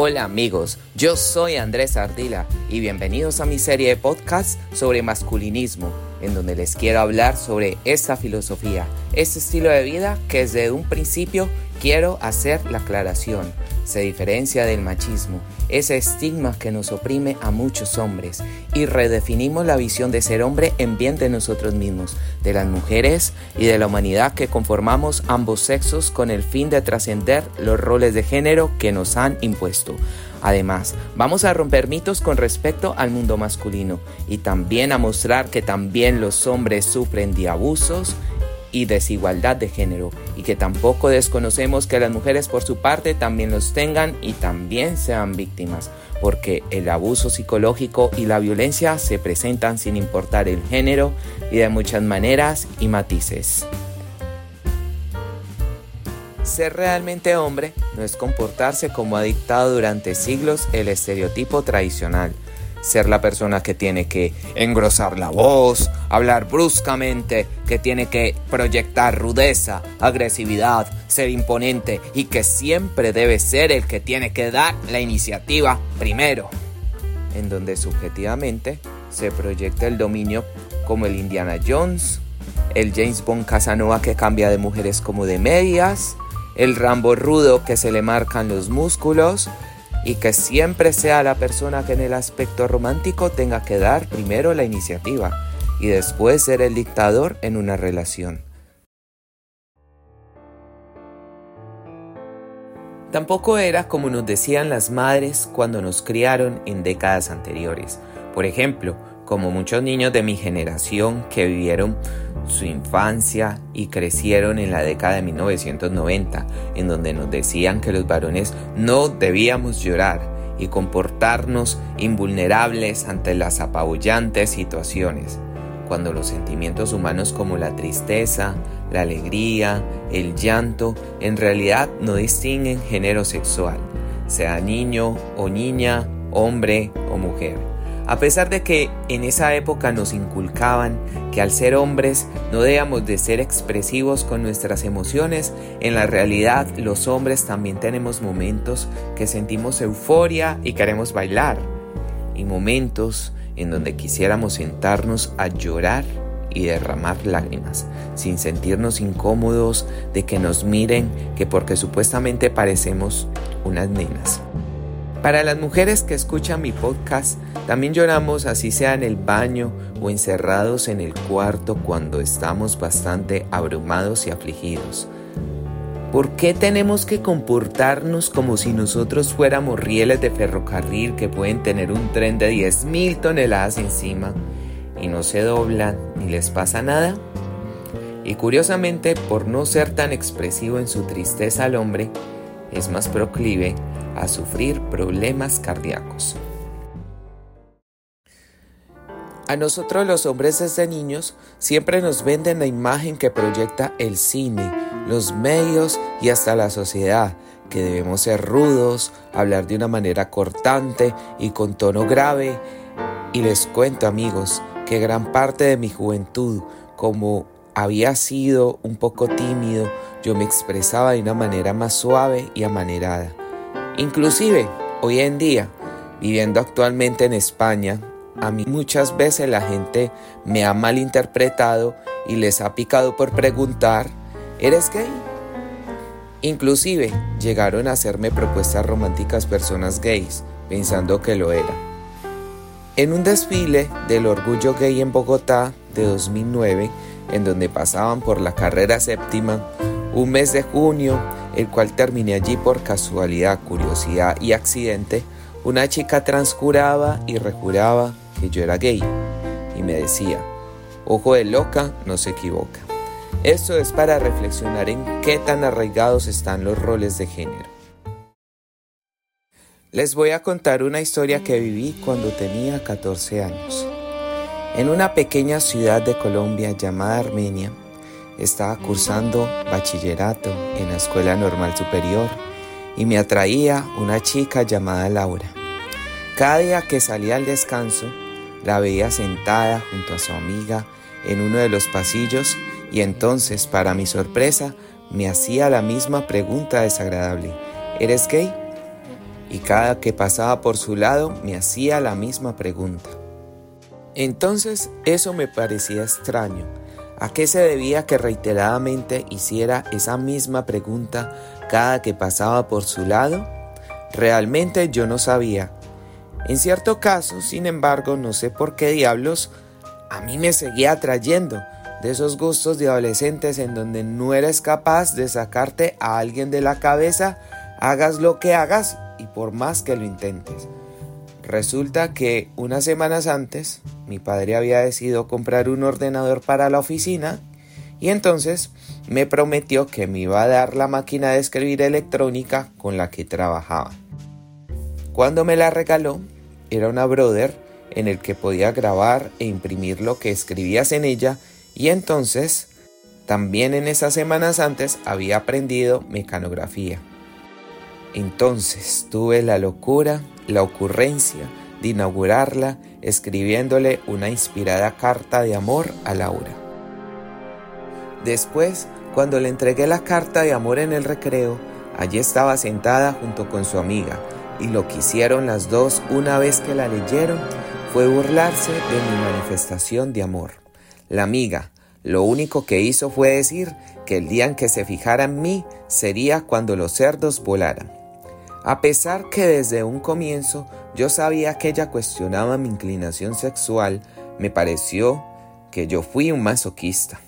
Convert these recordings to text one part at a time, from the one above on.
Hola amigos, yo soy Andrés Ardila y bienvenidos a mi serie de podcasts sobre masculinismo, en donde les quiero hablar sobre esta filosofía, este estilo de vida que desde un principio quiero hacer la aclaración se diferencia del machismo, ese estigma que nos oprime a muchos hombres, y redefinimos la visión de ser hombre en bien de nosotros mismos, de las mujeres y de la humanidad que conformamos ambos sexos con el fin de trascender los roles de género que nos han impuesto. Además, vamos a romper mitos con respecto al mundo masculino y también a mostrar que también los hombres sufren de abusos y desigualdad de género y que tampoco desconocemos que las mujeres por su parte también los tengan y también sean víctimas, porque el abuso psicológico y la violencia se presentan sin importar el género y de muchas maneras y matices. Ser realmente hombre no es comportarse como ha dictado durante siglos el estereotipo tradicional, ser la persona que tiene que engrosar la voz, hablar bruscamente, que tiene que proyectar rudeza, agresividad, ser imponente y que siempre debe ser el que tiene que dar la iniciativa primero. En donde subjetivamente se proyecta el dominio como el Indiana Jones, el James Bond Casanova que cambia de mujeres como de medias, el Rambo rudo que se le marcan los músculos, y que siempre sea la persona que en el aspecto romántico tenga que dar primero la iniciativa y después ser el dictador en una relación. Tampoco era como nos decían las madres cuando nos criaron en décadas anteriores. Por ejemplo, como muchos niños de mi generación que vivieron su infancia y crecieron en la década de 1990, en donde nos decían que los varones no debíamos llorar y comportarnos invulnerables ante las apabullantes situaciones, cuando los sentimientos humanos como la tristeza, la alegría, el llanto, en realidad no distinguen género sexual, sea niño o niña, hombre o mujer a pesar de que en esa época nos inculcaban que al ser hombres no debíamos de ser expresivos con nuestras emociones, en la realidad los hombres también tenemos momentos que sentimos euforia y queremos bailar, y momentos en donde quisiéramos sentarnos a llorar y derramar lágrimas, sin sentirnos incómodos de que nos miren que porque supuestamente parecemos unas nenas. Para las mujeres que escuchan mi podcast, también lloramos así sea en el baño o encerrados en el cuarto cuando estamos bastante abrumados y afligidos. ¿Por qué tenemos que comportarnos como si nosotros fuéramos rieles de ferrocarril que pueden tener un tren de 10.000 toneladas encima y no se doblan ni les pasa nada? Y curiosamente, por no ser tan expresivo en su tristeza al hombre, es más proclive a sufrir problemas cardíacos. A nosotros los hombres desde niños siempre nos venden la imagen que proyecta el cine, los medios y hasta la sociedad, que debemos ser rudos, hablar de una manera cortante y con tono grave. Y les cuento amigos que gran parte de mi juventud, como había sido un poco tímido, yo me expresaba de una manera más suave y amanerada. Inclusive, hoy en día, viviendo actualmente en España, a mí muchas veces la gente me ha malinterpretado y les ha picado por preguntar, ¿eres gay? Inclusive llegaron a hacerme propuestas románticas personas gays, pensando que lo era. En un desfile del orgullo gay en Bogotá de 2009, en donde pasaban por la carrera séptima, un mes de junio, el cual terminé allí por casualidad, curiosidad y accidente, una chica transcuraba y rejuraba que yo era gay y me decía, ojo de loca, no se equivoca. Esto es para reflexionar en qué tan arraigados están los roles de género. Les voy a contar una historia que viví cuando tenía 14 años. En una pequeña ciudad de Colombia llamada Armenia, estaba cursando bachillerato en la Escuela Normal Superior y me atraía una chica llamada Laura. Cada día que salía al descanso, la veía sentada junto a su amiga en uno de los pasillos y entonces, para mi sorpresa, me hacía la misma pregunta desagradable. ¿Eres gay? y cada que pasaba por su lado me hacía la misma pregunta. Entonces eso me parecía extraño. ¿A qué se debía que reiteradamente hiciera esa misma pregunta cada que pasaba por su lado? Realmente yo no sabía. En cierto caso, sin embargo, no sé por qué diablos, a mí me seguía atrayendo de esos gustos de adolescentes en donde no eres capaz de sacarte a alguien de la cabeza, hagas lo que hagas y por más que lo intentes. Resulta que unas semanas antes mi padre había decidido comprar un ordenador para la oficina y entonces me prometió que me iba a dar la máquina de escribir electrónica con la que trabajaba. Cuando me la regaló, era una Brother en el que podía grabar e imprimir lo que escribías en ella y entonces también en esas semanas antes había aprendido mecanografía. Entonces tuve la locura, la ocurrencia de inaugurarla escribiéndole una inspirada carta de amor a Laura. Después, cuando le entregué la carta de amor en el recreo, allí estaba sentada junto con su amiga, y lo que hicieron las dos una vez que la leyeron fue burlarse de mi manifestación de amor. La amiga, lo único que hizo fue decir que el día en que se fijara en mí sería cuando los cerdos volaran. A pesar que desde un comienzo yo sabía que ella cuestionaba mi inclinación sexual, me pareció que yo fui un masoquista.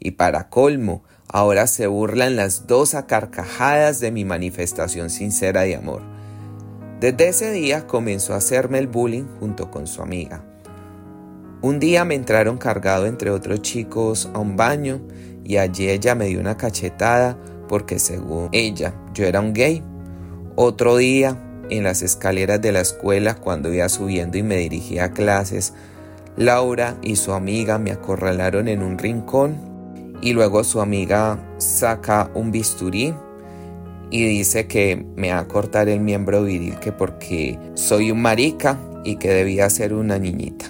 Y para colmo, ahora se burlan las dos a carcajadas de mi manifestación sincera de amor. Desde ese día comenzó a hacerme el bullying junto con su amiga. Un día me entraron cargado entre otros chicos a un baño y allí ella me dio una cachetada porque según ella yo era un gay otro día, en las escaleras de la escuela, cuando iba subiendo y me dirigía a clases, Laura y su amiga me acorralaron en un rincón y luego su amiga saca un bisturí y dice que me va a cortar el miembro viril que porque soy un marica y que debía ser una niñita.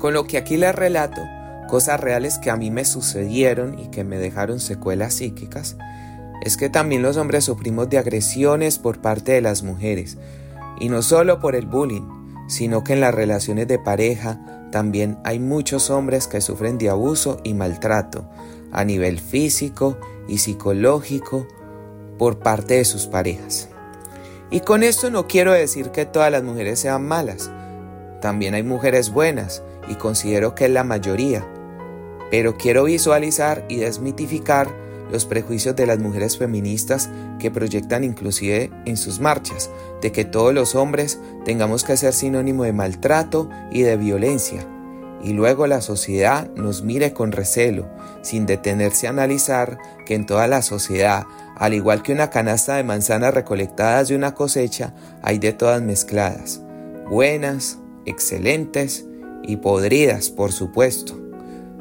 Con lo que aquí les relato, cosas reales que a mí me sucedieron y que me dejaron secuelas psíquicas, es que también los hombres sufrimos de agresiones por parte de las mujeres, y no solo por el bullying, sino que en las relaciones de pareja también hay muchos hombres que sufren de abuso y maltrato a nivel físico y psicológico por parte de sus parejas. Y con esto no quiero decir que todas las mujeres sean malas, también hay mujeres buenas y considero que es la mayoría, pero quiero visualizar y desmitificar los prejuicios de las mujeres feministas que proyectan inclusive en sus marchas, de que todos los hombres tengamos que ser sinónimo de maltrato y de violencia, y luego la sociedad nos mire con recelo, sin detenerse a analizar que en toda la sociedad, al igual que una canasta de manzanas recolectadas de una cosecha, hay de todas mezcladas, buenas, excelentes y podridas, por supuesto,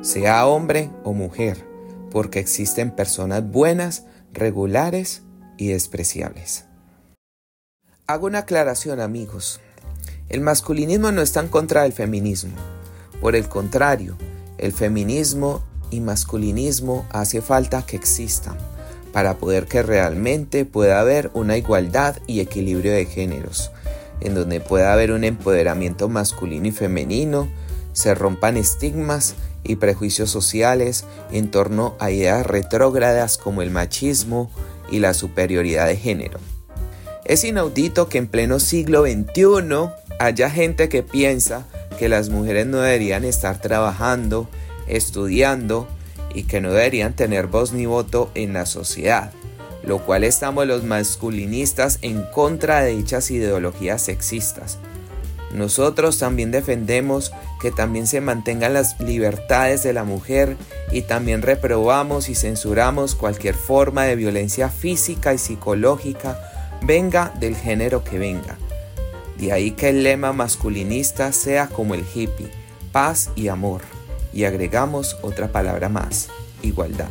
sea hombre o mujer porque existen personas buenas, regulares y despreciables. Hago una aclaración amigos. El masculinismo no está en contra del feminismo. Por el contrario, el feminismo y masculinismo hace falta que existan para poder que realmente pueda haber una igualdad y equilibrio de géneros, en donde pueda haber un empoderamiento masculino y femenino, se rompan estigmas y prejuicios sociales en torno a ideas retrógradas como el machismo y la superioridad de género. Es inaudito que en pleno siglo XXI haya gente que piensa que las mujeres no deberían estar trabajando, estudiando y que no deberían tener voz ni voto en la sociedad, lo cual estamos los masculinistas en contra de dichas ideologías sexistas nosotros también defendemos que también se mantengan las libertades de la mujer y también reprobamos y censuramos cualquier forma de violencia física y psicológica, venga del género que venga. De ahí que el lema masculinista sea como el hippie, paz y amor. Y agregamos otra palabra más, igualdad.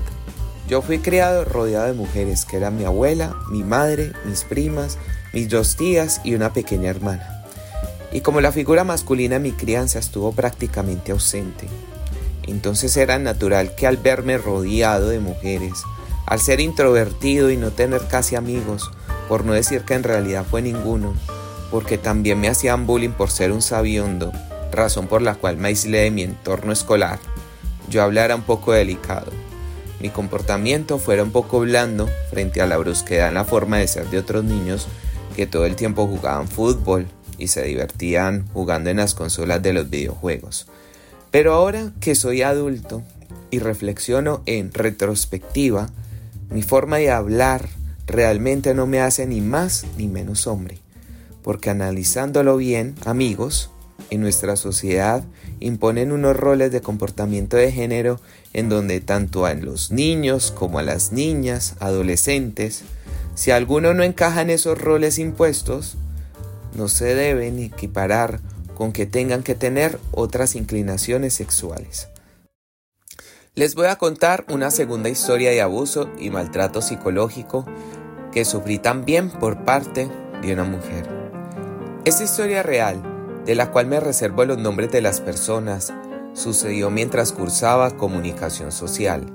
Yo fui criado rodeado de mujeres que eran mi abuela, mi madre, mis primas, mis dos tías y una pequeña hermana y como la figura masculina mi crianza estuvo prácticamente ausente, entonces era natural que al verme rodeado de mujeres, al ser introvertido y no tener casi amigos, por no decir que en realidad fue ninguno, porque también me hacían bullying por ser un sabiondo, razón por la cual me aislé de mi entorno escolar. Yo hablara un poco delicado. Mi comportamiento fuera un poco blando frente a la brusquedad en la forma de ser de otros niños que todo el tiempo jugaban fútbol y se divertían jugando en las consolas de los videojuegos. Pero ahora que soy adulto y reflexiono en retrospectiva, mi forma de hablar realmente no me hace ni más ni menos hombre, porque analizándolo bien, amigos, en nuestra sociedad imponen unos roles de comportamiento de género en donde tanto a los niños como a las niñas, adolescentes, si alguno no encaja en esos roles impuestos, no se deben equiparar con que tengan que tener otras inclinaciones sexuales. Les voy a contar una segunda historia de abuso y maltrato psicológico que sufrí también por parte de una mujer. Esta historia real, de la cual me reservo los nombres de las personas, sucedió mientras cursaba comunicación social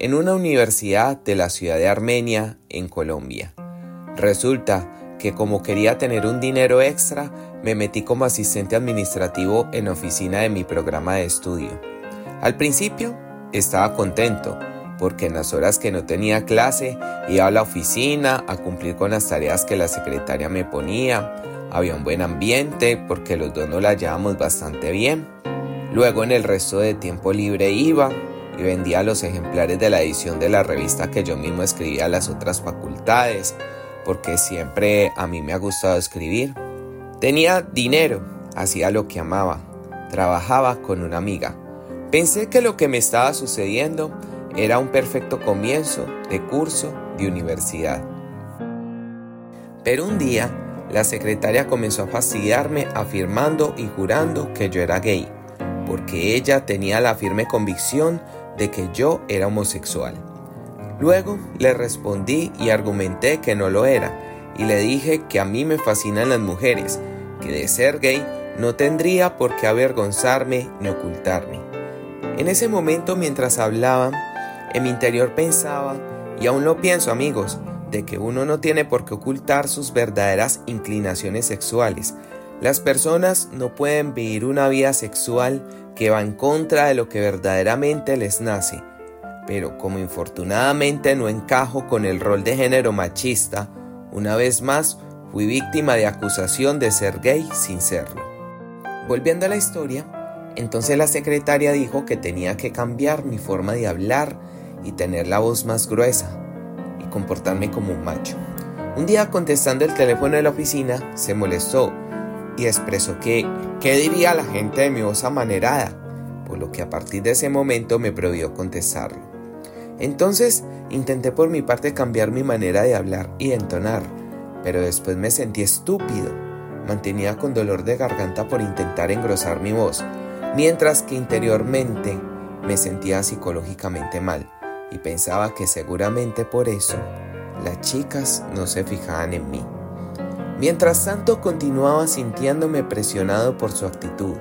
en una universidad de la ciudad de Armenia, en Colombia. Resulta que como quería tener un dinero extra, me metí como asistente administrativo en oficina de mi programa de estudio. Al principio estaba contento, porque en las horas que no tenía clase iba a la oficina a cumplir con las tareas que la secretaria me ponía. Había un buen ambiente porque los dos nos la llevábamos bastante bien. Luego en el resto de tiempo libre iba y vendía los ejemplares de la edición de la revista que yo mismo escribía a las otras facultades, porque siempre a mí me ha gustado escribir. Tenía dinero, hacía lo que amaba, trabajaba con una amiga. Pensé que lo que me estaba sucediendo era un perfecto comienzo de curso de universidad. Pero un día, la secretaria comenzó a fastidiarme afirmando y jurando que yo era gay, porque ella tenía la firme convicción de que yo era homosexual. Luego le respondí y argumenté que no lo era, y le dije que a mí me fascinan las mujeres, que de ser gay no tendría por qué avergonzarme ni ocultarme. En ese momento mientras hablaban, en mi interior pensaba, y aún lo pienso amigos, de que uno no tiene por qué ocultar sus verdaderas inclinaciones sexuales. Las personas no pueden vivir una vida sexual que va en contra de lo que verdaderamente les nace. Pero como infortunadamente no encajo con el rol de género machista, una vez más fui víctima de acusación de ser gay sin serlo. Volviendo a la historia, entonces la secretaria dijo que tenía que cambiar mi forma de hablar y tener la voz más gruesa y comportarme como un macho. Un día contestando el teléfono de la oficina se molestó y expresó que qué diría la gente de mi voz amanerada, por lo que a partir de ese momento me prohibió contestarlo. Entonces intenté por mi parte cambiar mi manera de hablar y entonar, pero después me sentí estúpido. Mantenía con dolor de garganta por intentar engrosar mi voz, mientras que interiormente me sentía psicológicamente mal y pensaba que seguramente por eso las chicas no se fijaban en mí. Mientras tanto continuaba sintiéndome presionado por su actitud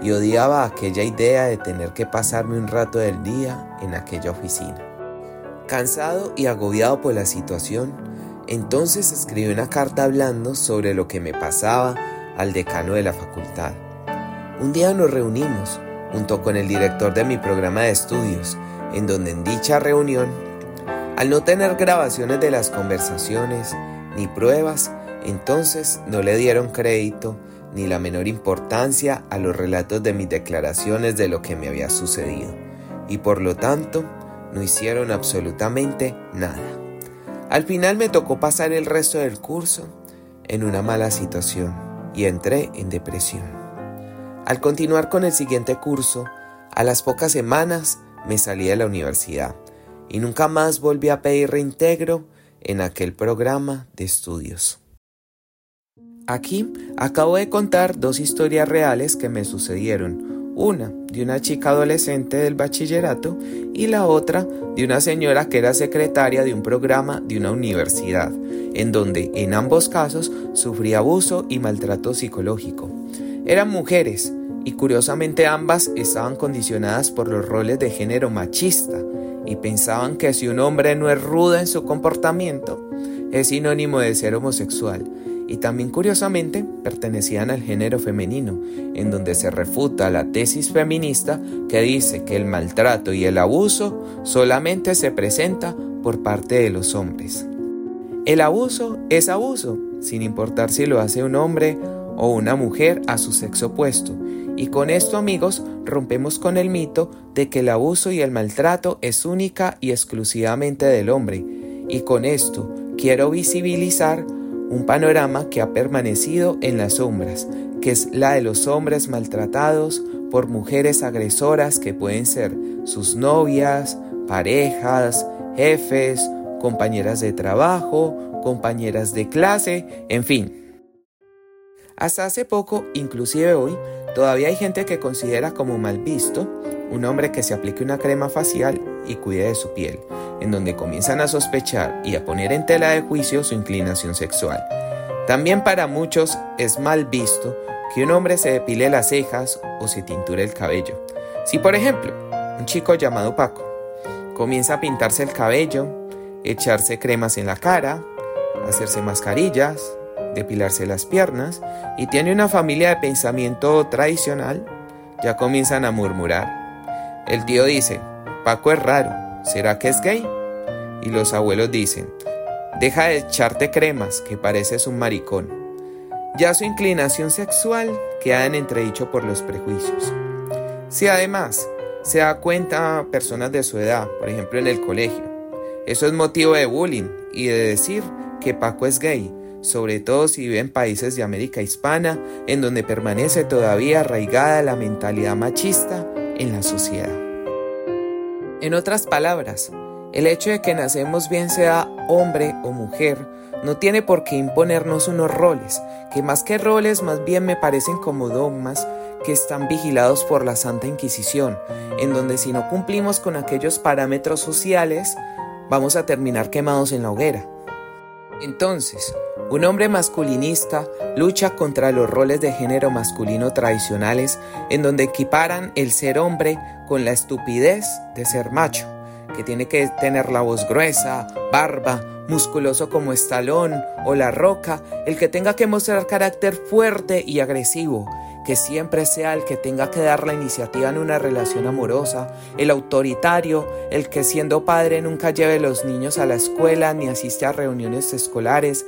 y odiaba aquella idea de tener que pasarme un rato del día en aquella oficina. Cansado y agobiado por la situación, entonces escribí una carta hablando sobre lo que me pasaba al decano de la facultad. Un día nos reunimos junto con el director de mi programa de estudios en donde en dicha reunión, al no tener grabaciones de las conversaciones ni pruebas, entonces no le dieron crédito ni la menor importancia a los relatos de mis declaraciones de lo que me había sucedido, y por lo tanto no hicieron absolutamente nada. Al final me tocó pasar el resto del curso en una mala situación y entré en depresión. Al continuar con el siguiente curso, a las pocas semanas me salí de la universidad y nunca más volví a pedir reintegro en aquel programa de estudios. Aquí acabo de contar dos historias reales que me sucedieron, una de una chica adolescente del bachillerato y la otra de una señora que era secretaria de un programa de una universidad, en donde en ambos casos sufrí abuso y maltrato psicológico. Eran mujeres, y curiosamente ambas estaban condicionadas por los roles de género machista y pensaban que si un hombre no es rudo en su comportamiento, es sinónimo de ser homosexual y también curiosamente pertenecían al género femenino, en donde se refuta la tesis feminista que dice que el maltrato y el abuso solamente se presenta por parte de los hombres. El abuso es abuso, sin importar si lo hace un hombre o una mujer a su sexo opuesto. Y con esto amigos rompemos con el mito de que el abuso y el maltrato es única y exclusivamente del hombre. Y con esto quiero visibilizar un panorama que ha permanecido en las sombras, que es la de los hombres maltratados por mujeres agresoras que pueden ser sus novias, parejas, jefes, compañeras de trabajo, compañeras de clase, en fin. Hasta hace poco, inclusive hoy, todavía hay gente que considera como mal visto un hombre que se aplique una crema facial y cuide de su piel, en donde comienzan a sospechar y a poner en tela de juicio su inclinación sexual. También para muchos es mal visto que un hombre se depile las cejas o se tinture el cabello. Si por ejemplo, un chico llamado Paco comienza a pintarse el cabello, echarse cremas en la cara, hacerse mascarillas, depilarse las piernas y tiene una familia de pensamiento tradicional, ya comienzan a murmurar. El tío dice, Paco es raro, ¿será que es gay? Y los abuelos dicen, deja de echarte cremas, que pareces un maricón. Ya su inclinación sexual queda en entredicho por los prejuicios. Si además se da cuenta personas de su edad, por ejemplo en el colegio, eso es motivo de bullying y de decir que Paco es gay, sobre todo si vive en países de América Hispana, en donde permanece todavía arraigada la mentalidad machista en la sociedad. En otras palabras, el hecho de que nacemos bien sea hombre o mujer no tiene por qué imponernos unos roles, que más que roles más bien me parecen como dogmas que están vigilados por la Santa Inquisición, en donde si no cumplimos con aquellos parámetros sociales, vamos a terminar quemados en la hoguera. Entonces, un hombre masculinista lucha contra los roles de género masculino tradicionales en donde equiparan el ser hombre con la estupidez de ser macho, que tiene que tener la voz gruesa, barba, musculoso como Estalón o La Roca, el que tenga que mostrar carácter fuerte y agresivo, que siempre sea el que tenga que dar la iniciativa en una relación amorosa, el autoritario, el que siendo padre nunca lleve los niños a la escuela ni asiste a reuniones escolares,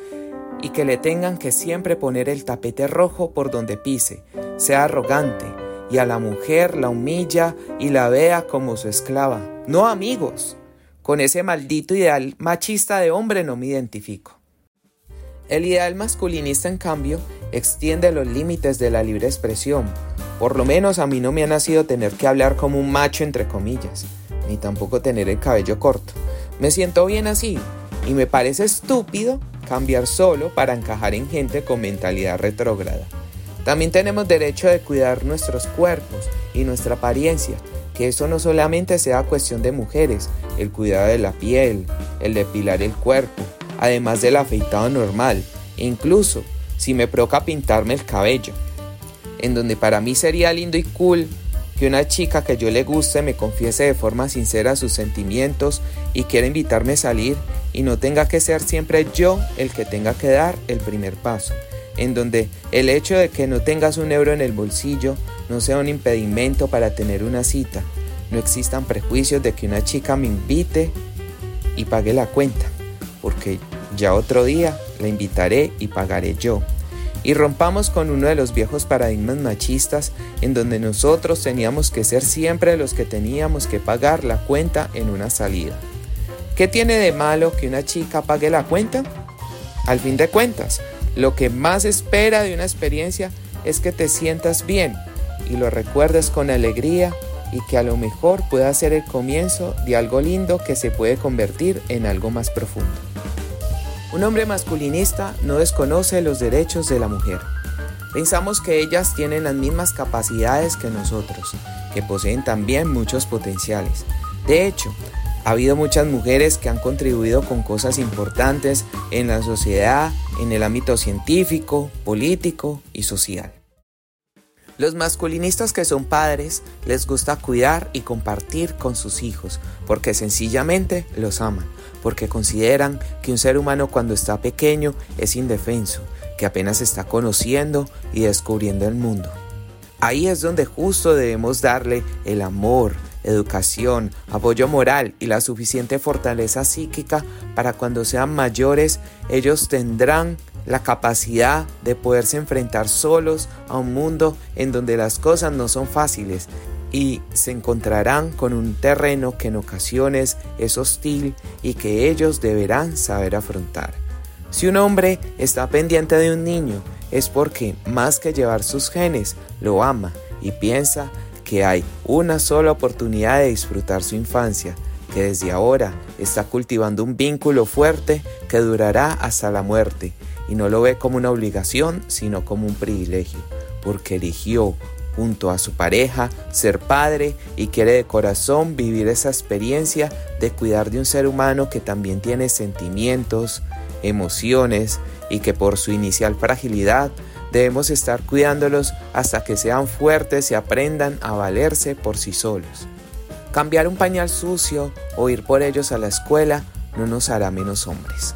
y que le tengan que siempre poner el tapete rojo por donde pise, sea arrogante, y a la mujer la humilla y la vea como su esclava. No amigos, con ese maldito ideal machista de hombre no me identifico. El ideal masculinista, en cambio, extiende los límites de la libre expresión. Por lo menos a mí no me ha nacido tener que hablar como un macho entre comillas, ni tampoco tener el cabello corto. Me siento bien así, y me parece estúpido cambiar solo para encajar en gente con mentalidad retrógrada. También tenemos derecho de cuidar nuestros cuerpos y nuestra apariencia, que eso no solamente sea cuestión de mujeres, el cuidado de la piel, el depilar el cuerpo, además del afeitado normal, incluso si me provoca pintarme el cabello, en donde para mí sería lindo y cool que una chica que yo le guste me confiese de forma sincera sus sentimientos y quiera invitarme a salir y no tenga que ser siempre yo el que tenga que dar el primer paso, en donde el hecho de que no tengas un euro en el bolsillo no sea un impedimento para tener una cita, no existan prejuicios de que una chica me invite y pague la cuenta porque ya otro día la invitaré y pagaré yo. Y rompamos con uno de los viejos paradigmas machistas en donde nosotros teníamos que ser siempre los que teníamos que pagar la cuenta en una salida. ¿Qué tiene de malo que una chica pague la cuenta? Al fin de cuentas, lo que más espera de una experiencia es que te sientas bien y lo recuerdes con alegría y que a lo mejor pueda ser el comienzo de algo lindo que se puede convertir en algo más profundo. Un hombre masculinista no desconoce los derechos de la mujer. Pensamos que ellas tienen las mismas capacidades que nosotros, que poseen también muchos potenciales. De hecho, ha habido muchas mujeres que han contribuido con cosas importantes en la sociedad, en el ámbito científico, político y social. Los masculinistas que son padres les gusta cuidar y compartir con sus hijos porque sencillamente los aman, porque consideran que un ser humano cuando está pequeño es indefenso, que apenas está conociendo y descubriendo el mundo. Ahí es donde justo debemos darle el amor, educación, apoyo moral y la suficiente fortaleza psíquica para cuando sean mayores ellos tendrán la capacidad de poderse enfrentar solos a un mundo en donde las cosas no son fáciles y se encontrarán con un terreno que en ocasiones es hostil y que ellos deberán saber afrontar. Si un hombre está pendiente de un niño es porque más que llevar sus genes, lo ama y piensa que hay una sola oportunidad de disfrutar su infancia, que desde ahora está cultivando un vínculo fuerte que durará hasta la muerte y no lo ve como una obligación, sino como un privilegio, porque eligió junto a su pareja ser padre y quiere de corazón vivir esa experiencia de cuidar de un ser humano que también tiene sentimientos, emociones y que por su inicial fragilidad debemos estar cuidándolos hasta que sean fuertes y aprendan a valerse por sí solos. Cambiar un pañal sucio o ir por ellos a la escuela no nos hará menos hombres.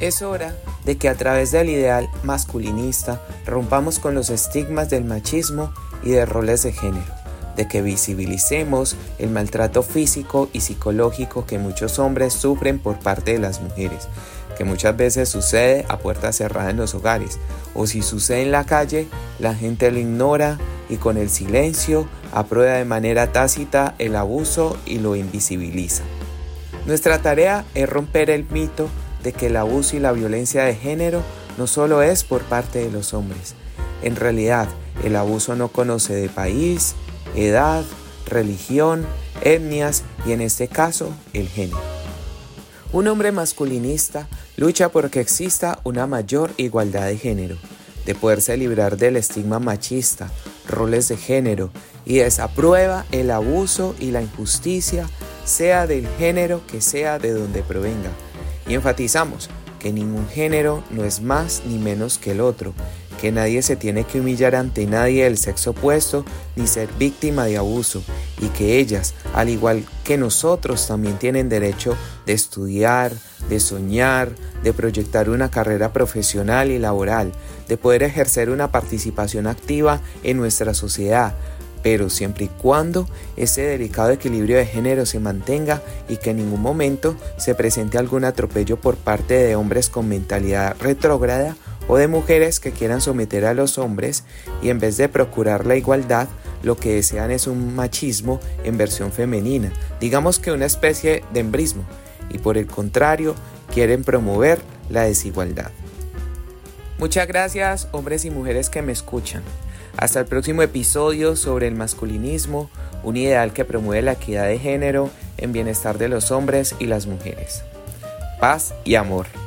Es hora de que a través del ideal masculinista rompamos con los estigmas del machismo y de roles de género, de que visibilicemos el maltrato físico y psicológico que muchos hombres sufren por parte de las mujeres, que muchas veces sucede a puerta cerrada en los hogares, o si sucede en la calle, la gente lo ignora y con el silencio aprueba de manera tácita el abuso y lo invisibiliza. Nuestra tarea es romper el mito de que el abuso y la violencia de género no solo es por parte de los hombres. En realidad, el abuso no conoce de país, edad, religión, etnias y en este caso, el género. Un hombre masculinista lucha por que exista una mayor igualdad de género, de poderse librar del estigma machista, roles de género y desaprueba el abuso y la injusticia, sea del género que sea de donde provenga y enfatizamos que ningún género no es más ni menos que el otro, que nadie se tiene que humillar ante nadie del sexo opuesto ni ser víctima de abuso, y que ellas, al igual que nosotros, también tienen derecho de estudiar, de soñar, de proyectar una carrera profesional y laboral, de poder ejercer una participación activa en nuestra sociedad, pero siempre y cuando ese delicado equilibrio de género se mantenga y que en ningún momento se presente algún atropello por parte de hombres con mentalidad retrógrada o de mujeres que quieran someter a los hombres y en vez de procurar la igualdad, lo que desean es un machismo en versión femenina, digamos que una especie de embrismo, y por el contrario quieren promover la desigualdad. Muchas gracias hombres y mujeres que me escuchan. Hasta el próximo episodio sobre el masculinismo, un ideal que promueve la equidad de género en bienestar de los hombres y las mujeres. Paz y amor.